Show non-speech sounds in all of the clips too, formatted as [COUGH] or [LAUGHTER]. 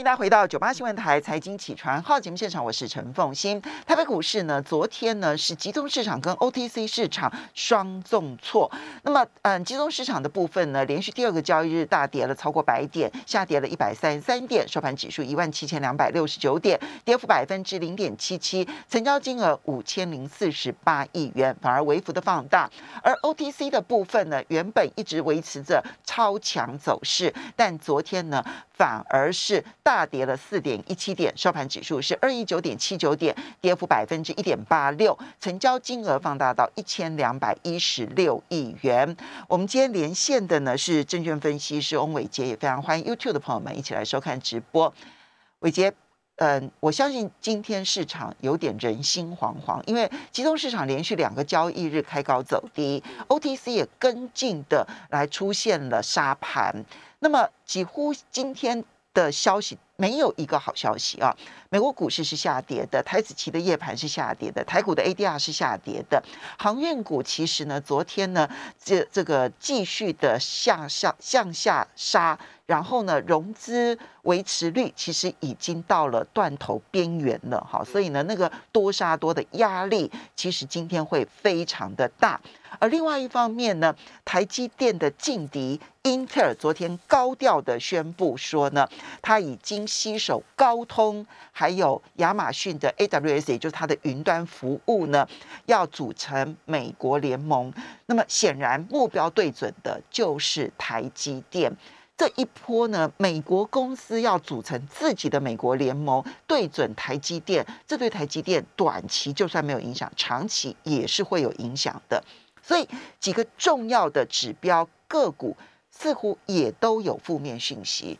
迎大家回到九八新闻台财经起床号节目现场，我是陈凤欣。台北股市呢，昨天呢是集中市场跟 OTC 市场双重挫。那么，嗯，集中市场的部分呢，连续第二个交易日大跌了超过百点，下跌了一百三十三点，收盘指数一万七千两百六十九点，跌幅百分之零点七七，成交金额五千零四十八亿元，反而微幅的放大。而 OTC 的部分呢，原本一直维持着超强走势，但昨天呢，反而是大跌了四点一七点，收盘指数是二一九点七九点，跌幅百分之一点八六，成交金额放大到一千两百一十六亿元。我们今天连线的呢是证券分析师翁伟杰，也非常欢迎 YouTube 的朋友们一起来收看直播。伟杰，嗯，我相信今天市场有点人心惶惶，因为集中市场连续两个交易日开高走低，OTC 也跟进的来出现了沙盘，那么几乎今天。的消息没有一个好消息啊！美国股市是下跌的，台子期的夜盘是下跌的，台股的 ADR 是下跌的，航运股其实呢，昨天呢，这这个继续的向下向下杀。然后呢，融资维持率其实已经到了断头边缘了，哈，所以呢，那个多杀多的压力其实今天会非常的大。而另外一方面呢，台积电的劲敌英特尔昨天高调的宣布说呢，它已经吸手高通还有亚马逊的 AWS，也就是它的云端服务呢，要组成美国联盟。那么显然目标对准的就是台积电。这一波呢，美国公司要组成自己的美国联盟，对准台积电，这对台积电短期就算没有影响，长期也是会有影响的。所以几个重要的指标个股似乎也都有负面讯息。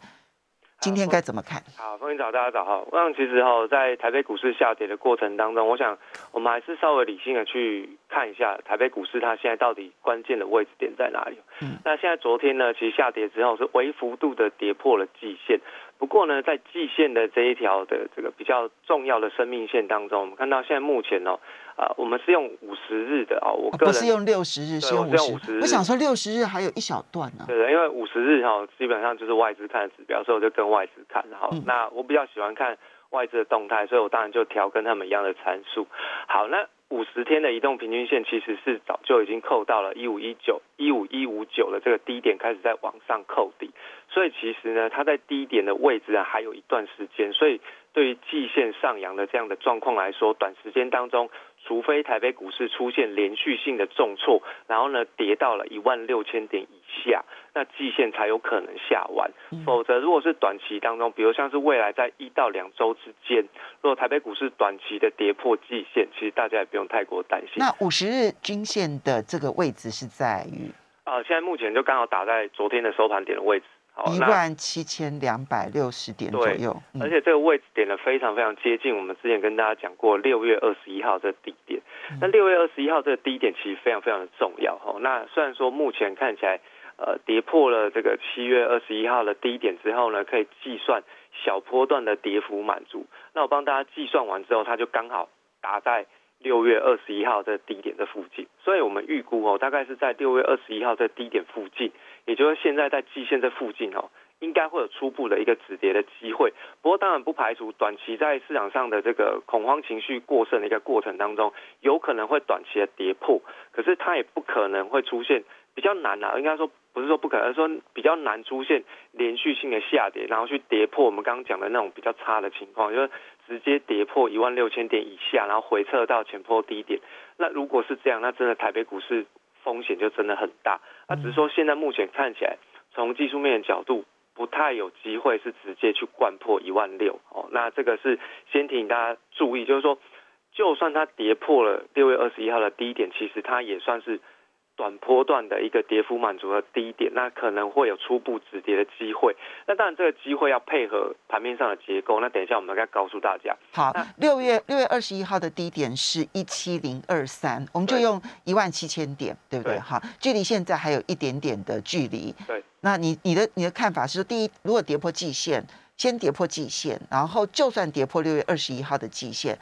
今天该怎么看？好，风云早，大家早哈。我想其实哈，在台北股市下跌的过程当中，我想我们还是稍微理性的去看一下台北股市它现在到底关键的位置点在哪里。嗯，那现在昨天呢，其实下跌之后是微幅度的跌破了季线。不过呢，在季线的这一条的这个比较重要的生命线当中，我们看到现在目前哦，啊，我们是用五十日的啊，我个人不是用六十日，是用五十日。我想说六十日还有一小段呢。对对，因为五十日哈，基本上就是外资看的指标，所以我就跟外资看。好，那我比较喜欢看外资的动态，所以我当然就调跟他们一样的参数。好，那。五十天的移动平均线其实是早就已经扣到了一五一九一五一五九的这个低点，开始在往上扣底，所以其实呢，它在低点的位置啊还有一段时间，所以对于季线上扬的这样的状况来说，短时间当中。除非台北股市出现连续性的重挫，然后呢跌到了一万六千点以下，那季线才有可能下完。否则，如果是短期当中，比如像是未来在一到两周之间，如果台北股市短期的跌破季线，其实大家也不用太过担心。那五十日均线的这个位置是在于？啊，现在目前就刚好打在昨天的收盘点的位置。一万七千两百六十点左右，而且这个位置点呢非常非常接近我们之前跟大家讲过六月二十一号这低点。那六月二十一号这个低点其实非常非常的重要哈。那虽然说目前看起来呃跌破了这个七月二十一号的低点之后呢，可以计算小波段的跌幅满足。那我帮大家计算完之后，它就刚好打在六月二十一号这低点的附近。所以我们预估哦，大概是在六月二十一号这低点附近。也就是现在在季线这附近哦，应该会有初步的一个止跌的机会。不过当然不排除短期在市场上的这个恐慌情绪过剩的一个过程当中，有可能会短期的跌破。可是它也不可能会出现比较难啊，应该说不是说不可能，而是说比较难出现连续性的下跌，然后去跌破我们刚刚讲的那种比较差的情况，就是直接跌破一万六千点以下，然后回撤到前坡低点。那如果是这样，那真的台北股市。风险就真的很大，那只是说现在目前看起来，从技术面的角度，不太有机会是直接去灌破一万六哦。那这个是先提醒大家注意，就是说，就算它跌破了六月二十一号的低点，其实它也算是。短波段的一个跌幅满足的低点，那可能会有初步止跌的机会。那当然，这个机会要配合盘面上的结构。那等一下我们该告诉大家。好，六月六月二十一号的低点是一七零二三，我们就用一万七千点，对不对？哈，距离现在还有一点点的距离。对。那你你的你的看法是说，第一，如果跌破季线，先跌破季线，然后就算跌破六月二十一号的季线。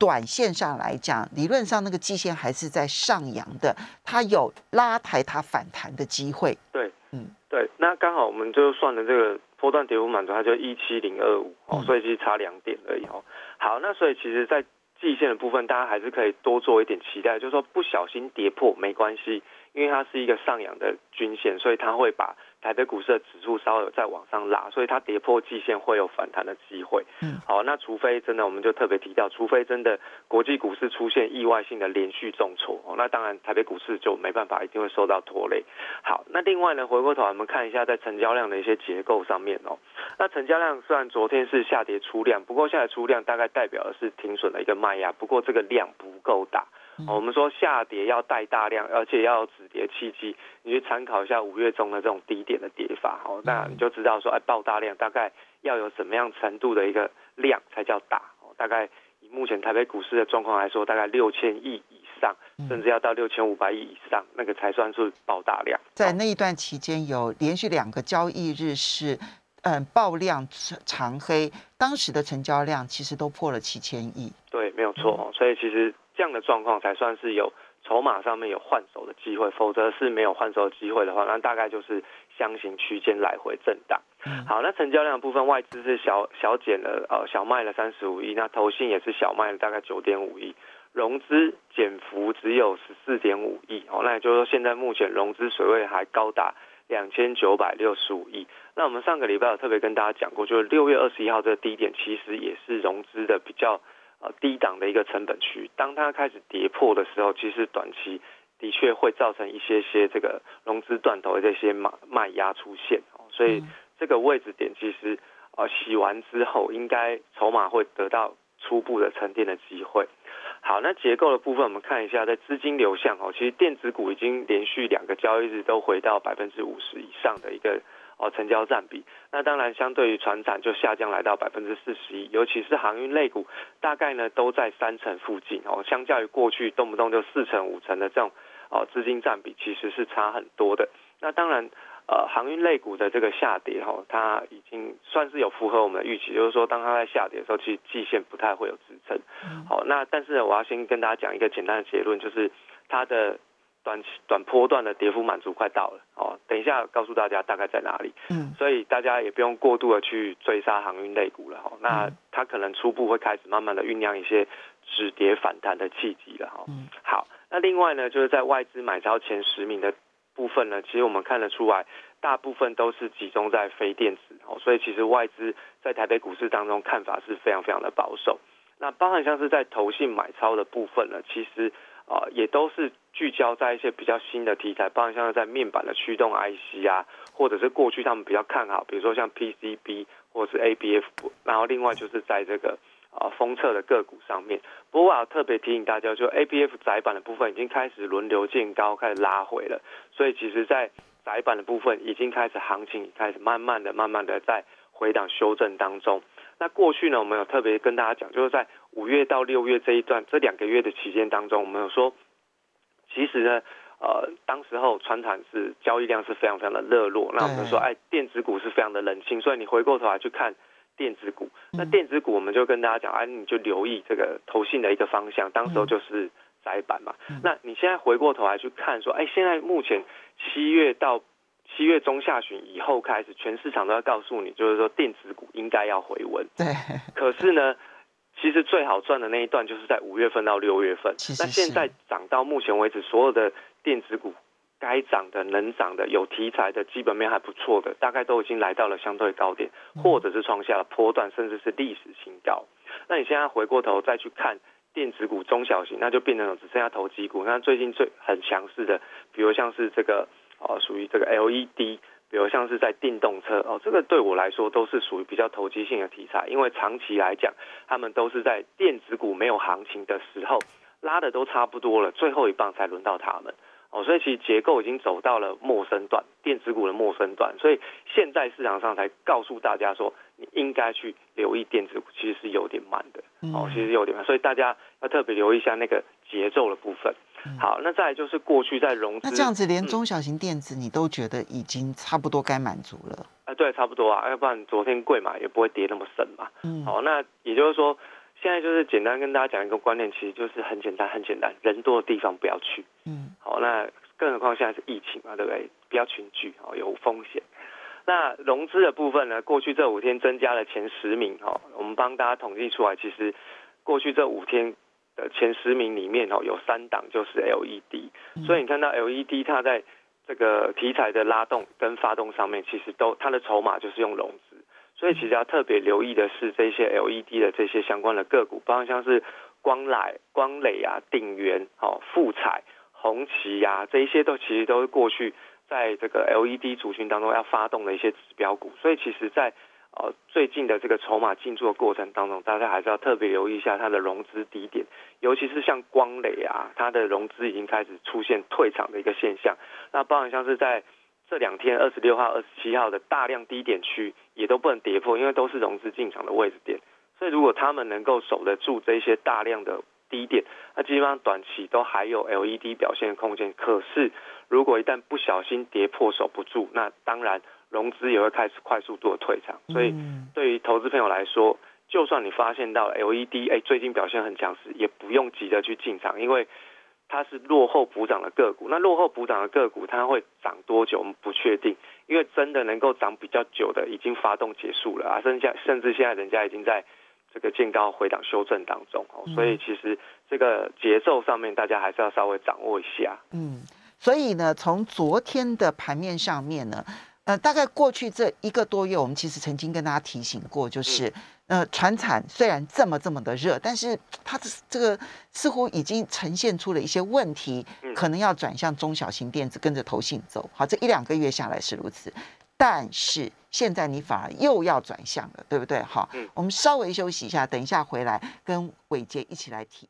短线上来讲，理论上那个季线还是在上扬的，它有拉抬它反弹的机会。对，嗯，对，那刚好我们就算了这个波段跌幅满足，它就一七零二五哦，所以其实差两点而已哦。好，那所以其实，在季线的部分，大家还是可以多做一点期待，就是说不小心跌破没关系，因为它是一个上扬的均线，所以它会把。台北股市的指数稍微再往上拉，所以它跌破季线会有反弹的机会。嗯，好，那除非真的，我们就特别提到，除非真的国际股市出现意外性的连续重挫，哦，那当然台北股市就没办法，一定会受到拖累。好，那另外呢，回过头我们看一下在成交量的一些结构上面哦，那成交量虽然昨天是下跌出量，不过下跌出量大概代表的是停损的一个卖压，不过这个量不够大。我们说下跌要带大量，而且要止跌契机，你去参考一下五月中的这种低点的跌法，哦，那你就知道说，哎，爆大量大概要有什么样程度的一个量才叫大，哦，大概以目前台北股市的状况来说，大概六千亿以上，甚至要到六千五百亿以上，那个才算是爆大量。在那一段期间，有连续两个交易日是，嗯，爆量长黑，当时的成交量其实都破了七千亿。对，没有错，所以其实。这样的状况才算是有筹码上面有换手的机会，否则是没有换手的机会的话，那大概就是箱型区间来回震荡。好，那成交量部分，外资是小小减了，呃，小卖了三十五亿，那投信也是小卖了大概九点五亿，融资减幅只有十四点五亿。哦，那也就是说，现在目前融资水位还高达两千九百六十五亿。那我们上个礼拜有特别跟大家讲过，就是六月二十一号这个低点，其实也是融资的比较。呃，低档的一个成本区，当它开始跌破的时候，其实短期的确会造成一些些这个融资断头的这些卖卖压出现，所以这个位置点其实呃洗完之后，应该筹码会得到初步的沉淀的机会。好，那结构的部分我们看一下，在资金流向哦，其实电子股已经连续两个交易日都回到百分之五十以上的一个。哦，成交占比，那当然相对于船产就下降来到百分之四十一，尤其是航运类股，大概呢都在三成附近哦，相较于过去动不动就四成五成的这种哦资金占比，其实是差很多的。那当然，呃，航运类股的这个下跌哈，它已经算是有符合我们的预期，就是说当它在下跌的时候，其实季线不太会有支撑。好，那但是我要先跟大家讲一个简单的结论，就是它的。短期短波段的跌幅满足快到了哦，等一下告诉大家大概在哪里。嗯，所以大家也不用过度的去追杀航运类股了哈。那它可能初步会开始慢慢的酝酿一些止跌反弹的契机了哈。嗯，好，那另外呢，就是在外资买超前十名的部分呢，其实我们看得出来，大部分都是集中在非电子哦，所以其实外资在台北股市当中看法是非常非常的保守。那包含像是在投信买超的部分呢，其实。啊，也都是聚焦在一些比较新的题材，包含像是在面板的驱动 IC 啊，或者是过去他们比较看好，比如说像 PCB 或者是 ABF，然后另外就是在这个啊封测的个股上面。不过我要特别提醒大家，就 ABF 窄板的部分已经开始轮流见高，开始拉回了，所以其实在窄板的部分已经开始行情开始慢慢的、慢慢的在回档修正当中。那过去呢，我们有特别跟大家讲，就是在五月到六月这一段这两个月的期间当中，我们有说，其实呢，呃，当时候船产是交易量是非常非常的热络，那我们说，哎，电子股是非常的冷清，所以你回过头来去看电子股，那电子股我们就跟大家讲，哎，你就留意这个投信的一个方向，当时候就是窄板嘛，那你现在回过头来去看说，哎，现在目前七月到。七月中下旬以后开始，全市场都要告诉你，就是说电子股应该要回温。对。可是呢，其实最好赚的那一段就是在五月份到六月份。那现在涨到目前为止，所有的电子股该涨的、能涨的、有题材的、基本面还不错的，大概都已经来到了相对高点，或者是创下了波段，甚至是历史新高。那你现在回过头再去看电子股中小型，那就变成只剩下投机股。那最近最很强势的，比如像是这个。哦，属于这个 LED，比如像是在电动车哦，这个对我来说都是属于比较投机性的题材，因为长期来讲，他们都是在电子股没有行情的时候拉的都差不多了，最后一棒才轮到他们哦，所以其实结构已经走到了陌生段，电子股的陌生段，所以现在市场上才告诉大家说，你应该去留意电子股，其实是有点慢的哦，其实有点慢，所以大家要特别留意一下那个节奏的部分。好，那再来就是过去在融资，那这样子连中小型电子你都觉得已经差不多该满足了？啊，对，差不多啊，要不然昨天贵嘛，也不会跌那么深嘛。嗯，好，那也就是说，现在就是简单跟大家讲一个观念，其实就是很简单，很简单，人多的地方不要去。嗯，好，那更何况现在是疫情嘛，对不对？不要群聚哦，有风险。那融资的部分呢？过去这五天增加了前十名哦，我们帮大家统计出来，其实过去这五天的前十名里面哦，有三档就是 LED，所以你看到 LED 它在这个题材的拉动跟发动上面，其实都它的筹码就是用融资，所以其实要特别留意的是这些 LED 的这些相关的个股，包括像是光磊、光磊啊、鼎元、哦富彩、红旗呀，这一些都其实都是过去。在这个 LED 族群当中要发动的一些指标股，所以其实，在呃最近的这个筹码进驻的过程当中，大家还是要特别留意一下它的融资低点，尤其是像光磊啊，它的融资已经开始出现退场的一个现象。那包含像是在这两天二十六号、二十七号的大量低点区，也都不能跌破，因为都是融资进场的位置点。所以如果他们能够守得住这些大量的低点，那基本上短期都还有 LED 表现的空间。可是如果一旦不小心跌破守不住，那当然融资也会开始快速度的退场。所以对于投资朋友来说，就算你发现到 LED 哎最近表现很强势，也不用急着去进场，因为它是落后补涨的个股。那落后补涨的个股，它会涨多久我们不确定，因为真的能够涨比较久的已经发动结束了啊，剩下甚至现在人家已经在这个见高回档修正当中哦。所以其实这个节奏上面大家还是要稍微掌握一下。嗯。所以呢，从昨天的盘面上面呢，呃，大概过去这一个多月，我们其实曾经跟大家提醒过，就是，呃，船产虽然这么这么的热，但是 [TSK] 它的这个似乎已经呈现出了一些问题，可能要转向中小型电子，跟着投信走。好，这一两个月下来是如此，但是现在你反而又要转向了，对不对？好，我们稍微休息一下，等一下回来跟伟杰一起来提。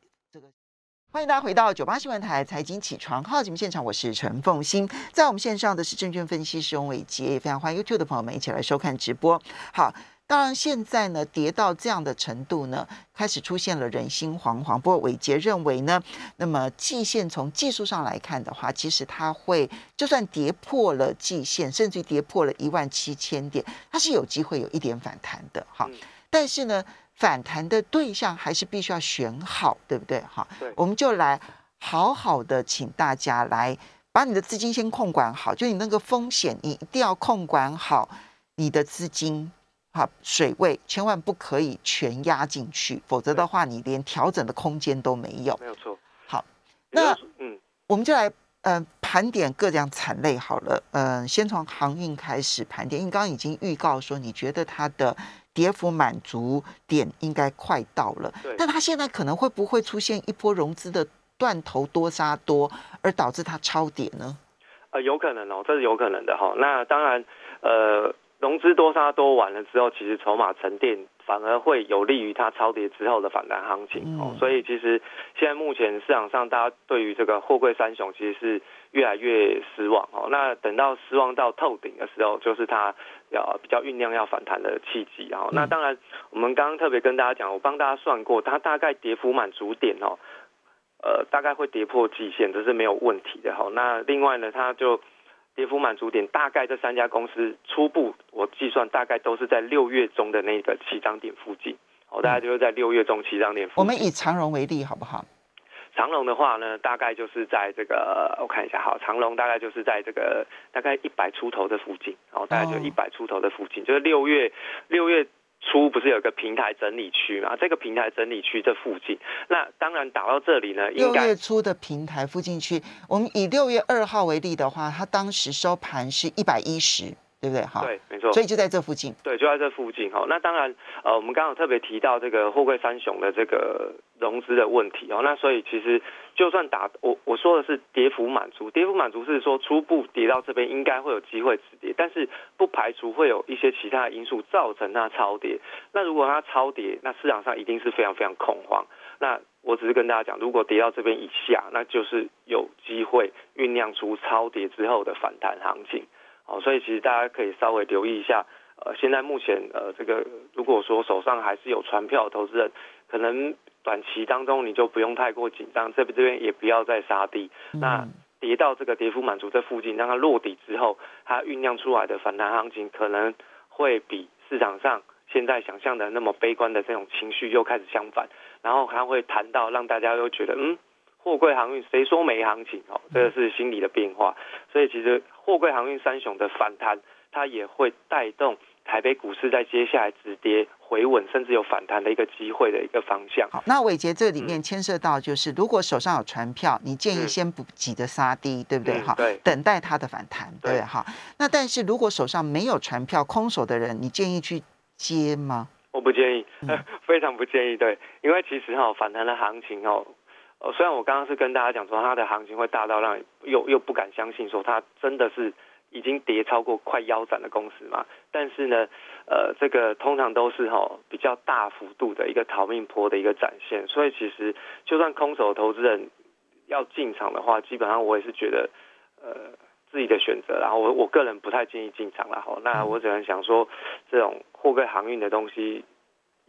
欢迎大家回到九八新闻台财经起床号节目现场，我是陈凤欣，在我们线上的是证券分析师翁伟杰，也非常欢迎 YouTube 的朋友们一起来收看直播。好，当然现在呢跌到这样的程度呢，开始出现了人心惶惶。不过伟杰认为呢，那么季线从技术上来看的话，其实它会就算跌破了季线，甚至跌破了一万七千点，它是有机会有一点反弹的。哈，但是呢。反弹的对象还是必须要选好，对不对？哈，对，我们就来好好的请大家来把你的资金先控管好，就你那个风险，你一定要控管好你的资金，好水位千万不可以全压进去，否则的话，你连调整的空间都没有。没有错。好，那嗯，我们就来呃盘点各样产类好了。嗯，先从航运开始盘点，因为刚刚已经预告说，你觉得它的。跌幅满足点应该快到了，但它现在可能会不会出现一波融资的断头多杀多，而导致它超跌呢？呃，有可能哦，这是有可能的哈。那当然，呃，融资多杀多完了之后，其实筹码沉淀反而会有利于它超跌之后的反弹行情哦。所以其实现在目前市场上大家对于这个货柜三雄其实是越来越失望哦。那等到失望到透顶的时候，就是它。要比较酝酿要反弹的契机，哦那当然，我们刚刚特别跟大家讲，我帮大家算过，它大概跌幅满足点哦，呃，大概会跌破季线，这是没有问题的哈。那另外呢，它就跌幅满足点，大概这三家公司初步我计算大概都是在六月中的那个起涨点附近，哦，大概就是在六月中起涨点附近。我们以长荣为例，好不好？长隆的话呢，大概就是在这个，我看一下，好，长隆大概就是在这个大概一百出头的附近，然后大概就一百出头的附近，就是六月六月初不是有个平台整理区嘛？这个平台整理区这附近，那当然打到这里呢，六月初的平台附近区，我们以六月二号为例的话，它当时收盘是一百一十。对不对？哈，对，没错，所以就在这附近。对，就在这附近。哈，那当然，呃，我们刚刚特别提到这个货柜三雄的这个融资的问题哦。那所以其实就算打我我说的是跌幅满足，跌幅满足是说初步跌到这边应该会有机会止跌，但是不排除会有一些其他因素造成它超跌。那如果它超跌，那市场上一定是非常非常恐慌。那我只是跟大家讲，如果跌到这边以下，那就是有机会酝酿出超跌之后的反弹行情。哦，所以其实大家可以稍微留意一下，呃，现在目前呃这个如果说手上还是有船票投资人，可能短期当中你就不用太过紧张，这边这边也不要再杀低。那跌到这个跌幅满足这附近，让它落底之后，它酝酿出来的反弹行情可能会比市场上现在想象的那么悲观的这种情绪又开始相反，然后它会谈到让大家又觉得嗯。货柜航运谁说没行情哦？这个是心理的变化，所以其实货柜航运三雄的反弹，它也会带动台北股市在接下来止跌回稳，甚至有反弹的一个机会的一个方向。好，那伟杰这里面牵涉到就是，如果手上有船票，你建议先不急着杀低，对不对？好，对，等待它的反弹，对，哈。那但是如果手上没有船票，空手的人，你建议去接吗？我不建议，[LAUGHS] 非常不建议。对，因为其实哈反弹的行情哦，呃，虽然我刚刚是跟大家讲说它的行情会大到让又又不敢相信说它真的是已经跌超过快腰斩的公司嘛，但是呢，呃，这个通常都是哈比较大幅度的一个逃命坡的一个展现，所以其实就算空手投资人要进场的话，基本上我也是觉得呃自己的选择，然后我我个人不太建议进场了哈。那我只能想说这种。货柜航运的东西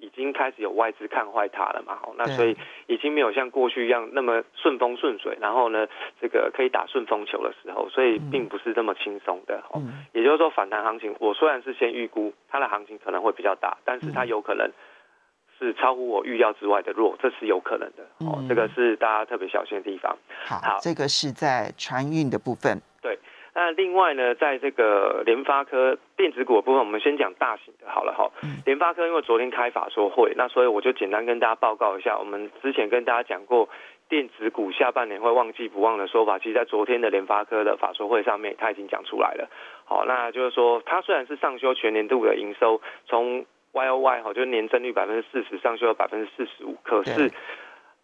已经开始有外资看坏它了嘛？好，那所以已经没有像过去一样那么顺风顺水，然后呢，这个可以打顺风球的时候，所以并不是这么轻松的。哦，也就是说反弹行情，我虽然是先预估它的行情可能会比较大，但是它有可能是超乎我预料之外的弱，这是有可能的。哦，这个是大家特别小心的地方。好，这个是在船运的部分。对。那另外呢，在这个联发科电子股的部分，我们先讲大型的好了哈。联发科因为昨天开法说会，那所以我就简单跟大家报告一下，我们之前跟大家讲过电子股下半年会旺季不旺的说法，其实在昨天的联发科的法说会上面，他已经讲出来了。好，那就是说，它虽然是上修全年度的营收，从 Y O Y 哈，就是年增率百分之四十上修了百分之四十五，可是。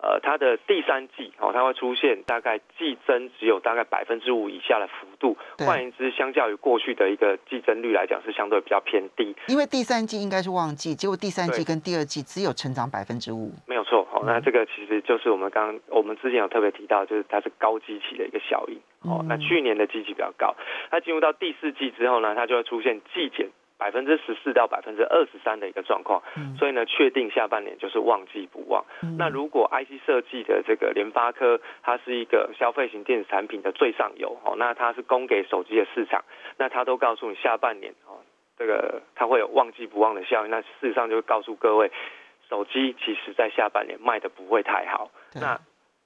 呃，它的第三季哦，它会出现大概季增只有大概百分之五以下的幅度，换言之，相较于过去的一个季增率来讲，是相对比较偏低。因为第三季应该是旺季，结果第三季跟第二季只有成长百分之五，没有错。好，那这个其实就是我们刚刚我们之前有特别提到，就是它是高基期的一个效应。哦，那去年的基期比较高，那进入到第四季之后呢，它就会出现季减。百分之十四到百分之二十三的一个状况，所以呢，确定下半年就是旺季不旺。那如果 IC 设计的这个联发科，它是一个消费型电子产品的最上游哦，那它是供给手机的市场，那它都告诉你下半年哦，这个它会有旺季不旺的效应。那事实上就会告诉各位，手机其实在下半年卖的不会太好。那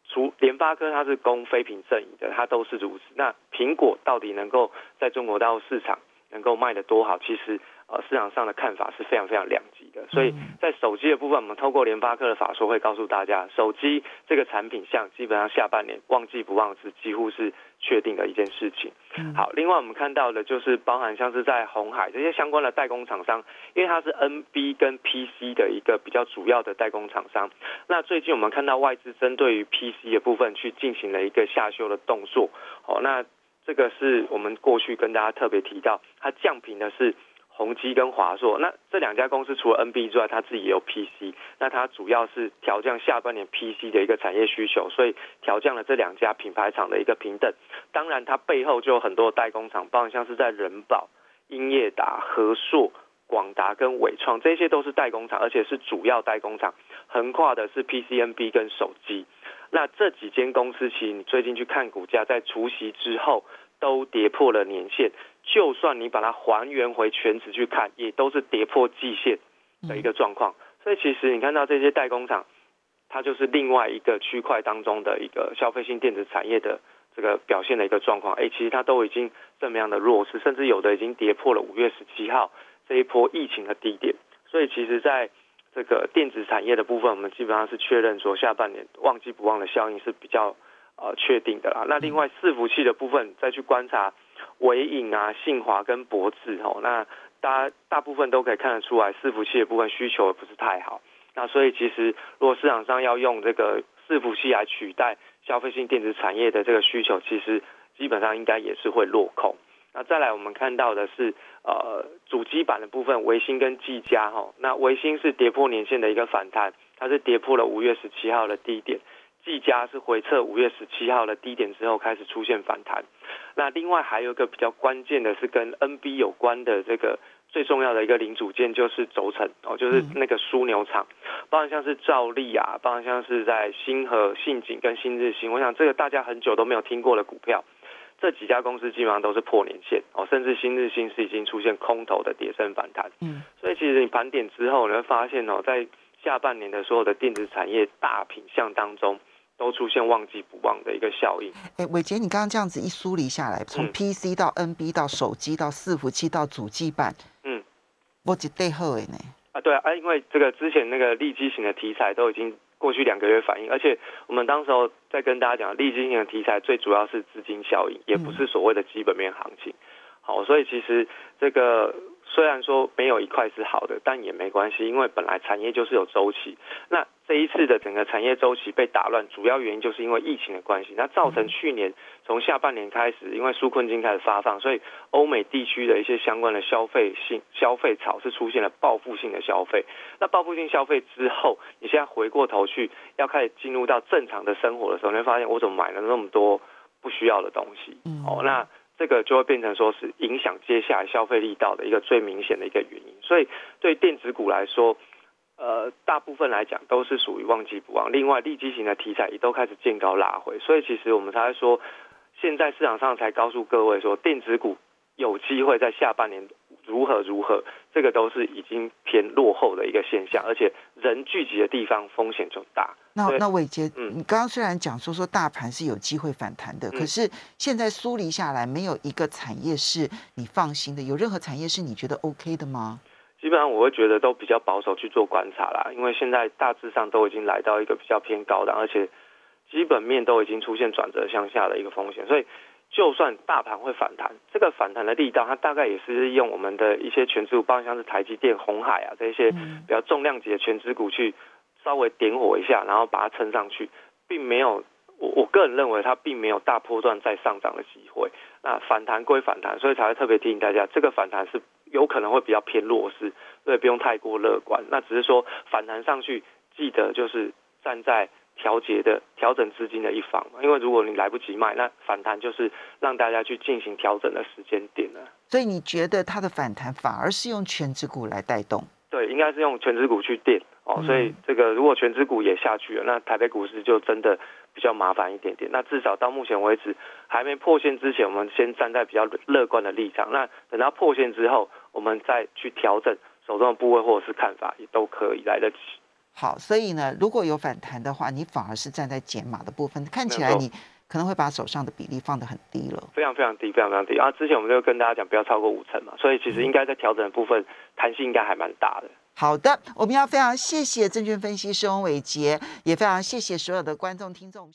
除联发科它是供非屏阵营的，它都是如此。那苹果到底能够在中国大陆市场？能够卖得多好，其实呃市场上的看法是非常非常两极的。所以在手机的部分，我们透过联发科的法说会告诉大家，手机这个产品项基本上下半年旺季不旺是几乎是确定的一件事情。好，另外我们看到的就是包含像是在红海这些相关的代工厂商，因为它是 NB 跟 PC 的一个比较主要的代工厂商。那最近我们看到外资针对于 PC 的部分去进行了一个下修的动作。哦，那。这个是我们过去跟大家特别提到，它降频的是宏基跟华硕。那这两家公司除了 NB 之外，它自己也有 PC。那它主要是调降下半年 PC 的一个产业需求，所以调降了这两家品牌厂的一个平等。当然，它背后就有很多代工厂，包括像是在人保、英业达、和硕、广达跟伟创，这些都是代工厂，而且是主要代工厂，横跨的是 PCNB 跟手机。那这几间公司，其实你最近去看股价，在除夕之后都跌破了年线。就算你把它还原回全值去看，也都是跌破季线的一个状况。所以其实你看到这些代工厂，它就是另外一个区块当中的一个消费性电子产业的这个表现的一个状况。哎，其实它都已经这么样的弱势，甚至有的已经跌破了五月十七号这一波疫情的低点。所以其实，在这个电子产业的部分，我们基本上是确认说下半年旺季不旺的效应是比较呃确定的啦。那另外伺服器的部分，再去观察伟影啊、信华跟博智哦，那大家大部分都可以看得出来，伺服器的部分需求也不是太好。那所以其实如果市场上要用这个伺服器来取代消费性电子产业的这个需求，其实基本上应该也是会落空。那再来，我们看到的是，呃，主机板的部分，维新跟技嘉哈。那维新是跌破年线的一个反弹，它是跌破了五月十七号的低点，技嘉是回撤五月十七号的低点之后开始出现反弹。那另外还有一个比较关键的是跟 NB 有关的这个最重要的一个零组件就是轴承哦，就是那个枢纽厂，包含像是兆利啊，包含像是在新和信景跟新日新，我想这个大家很久都没有听过的股票。这几家公司基本上都是破年线哦，甚至新日新是已经出现空头的跌升反弹。嗯，所以其实你盘点之后，你会发现哦，在下半年的所有的电子产业大品项当中，都出现旺季不旺的一个效应。哎，伟杰，你刚刚这样子一梳理下来，从 PC 到 NB 到手机到伺服器到主机板，嗯，我一对好的呢。啊，对啊，因为这个之前那个利基型的题材都已经过去两个月反应，而且我们当时候在跟大家讲，利基型的题材最主要是资金效应，也不是所谓的基本面行情。好，所以其实这个。虽然说没有一块是好的，但也没关系，因为本来产业就是有周期。那这一次的整个产业周期被打乱，主要原因就是因为疫情的关系，那造成去年从下半年开始，因为纾困金开始发放，所以欧美地区的一些相关的消费性消费潮是出现了报复性的消费。那报复性消费之后，你现在回过头去要开始进入到正常的生活的时候，你会发现我怎么买了那么多不需要的东西？哦，那。这个就会变成说是影响接下来消费力道的一个最明显的一个原因，所以对电子股来说，呃，大部分来讲都是属于旺季不旺。另外，利基型的题材也都开始见高拉回，所以其实我们才会说，现在市场上才告诉各位说，电子股有机会在下半年。如何如何，这个都是已经偏落后的一个现象，而且人聚集的地方风险就大。那那伟杰，嗯，你刚刚虽然讲说说大盘是有机会反弹的，可是现在梳理下来，没有一个产业是你放心的。有任何产业是你觉得 OK 的吗？基本上我会觉得都比较保守去做观察啦，因为现在大致上都已经来到一个比较偏高的，而且基本面都已经出现转折向下的一个风险，所以。就算大盘会反弹，这个反弹的力道，它大概也是用我们的一些全资股，包括像是台积电、红海啊这些比较重量级的全资股去稍微点火一下，然后把它撑上去，并没有我我个人认为它并没有大波段再上涨的机会。那反弹归反弹，所以才会特别提醒大家，这个反弹是有可能会比较偏弱势，所以不用太过乐观。那只是说反弹上去，记得就是站在。调节的调整资金的一方嘛，因为如果你来不及卖，那反弹就是让大家去进行调整的时间点了。所以你觉得它的反弹反而是用全指股来带动？对，应该是用全指股去垫哦。所以这个如果全指股也下去了，那台北股市就真的比较麻烦一点点。那至少到目前为止还没破线之前，我们先站在比较乐观的立场。那等到破线之后，我们再去调整手中的部位或者是看法，也都可以来得及。好，所以呢，如果有反弹的话，你反而是站在减码的部分，看起来你可能会把手上的比例放得很低了，非常非常低，非常非常低。啊之前我们就跟大家讲，不要超过五成嘛，所以其实应该在调整的部分，弹性应该还蛮大的。好的，我们要非常谢谢证券分析师翁伟杰，也非常谢谢所有的观众听众。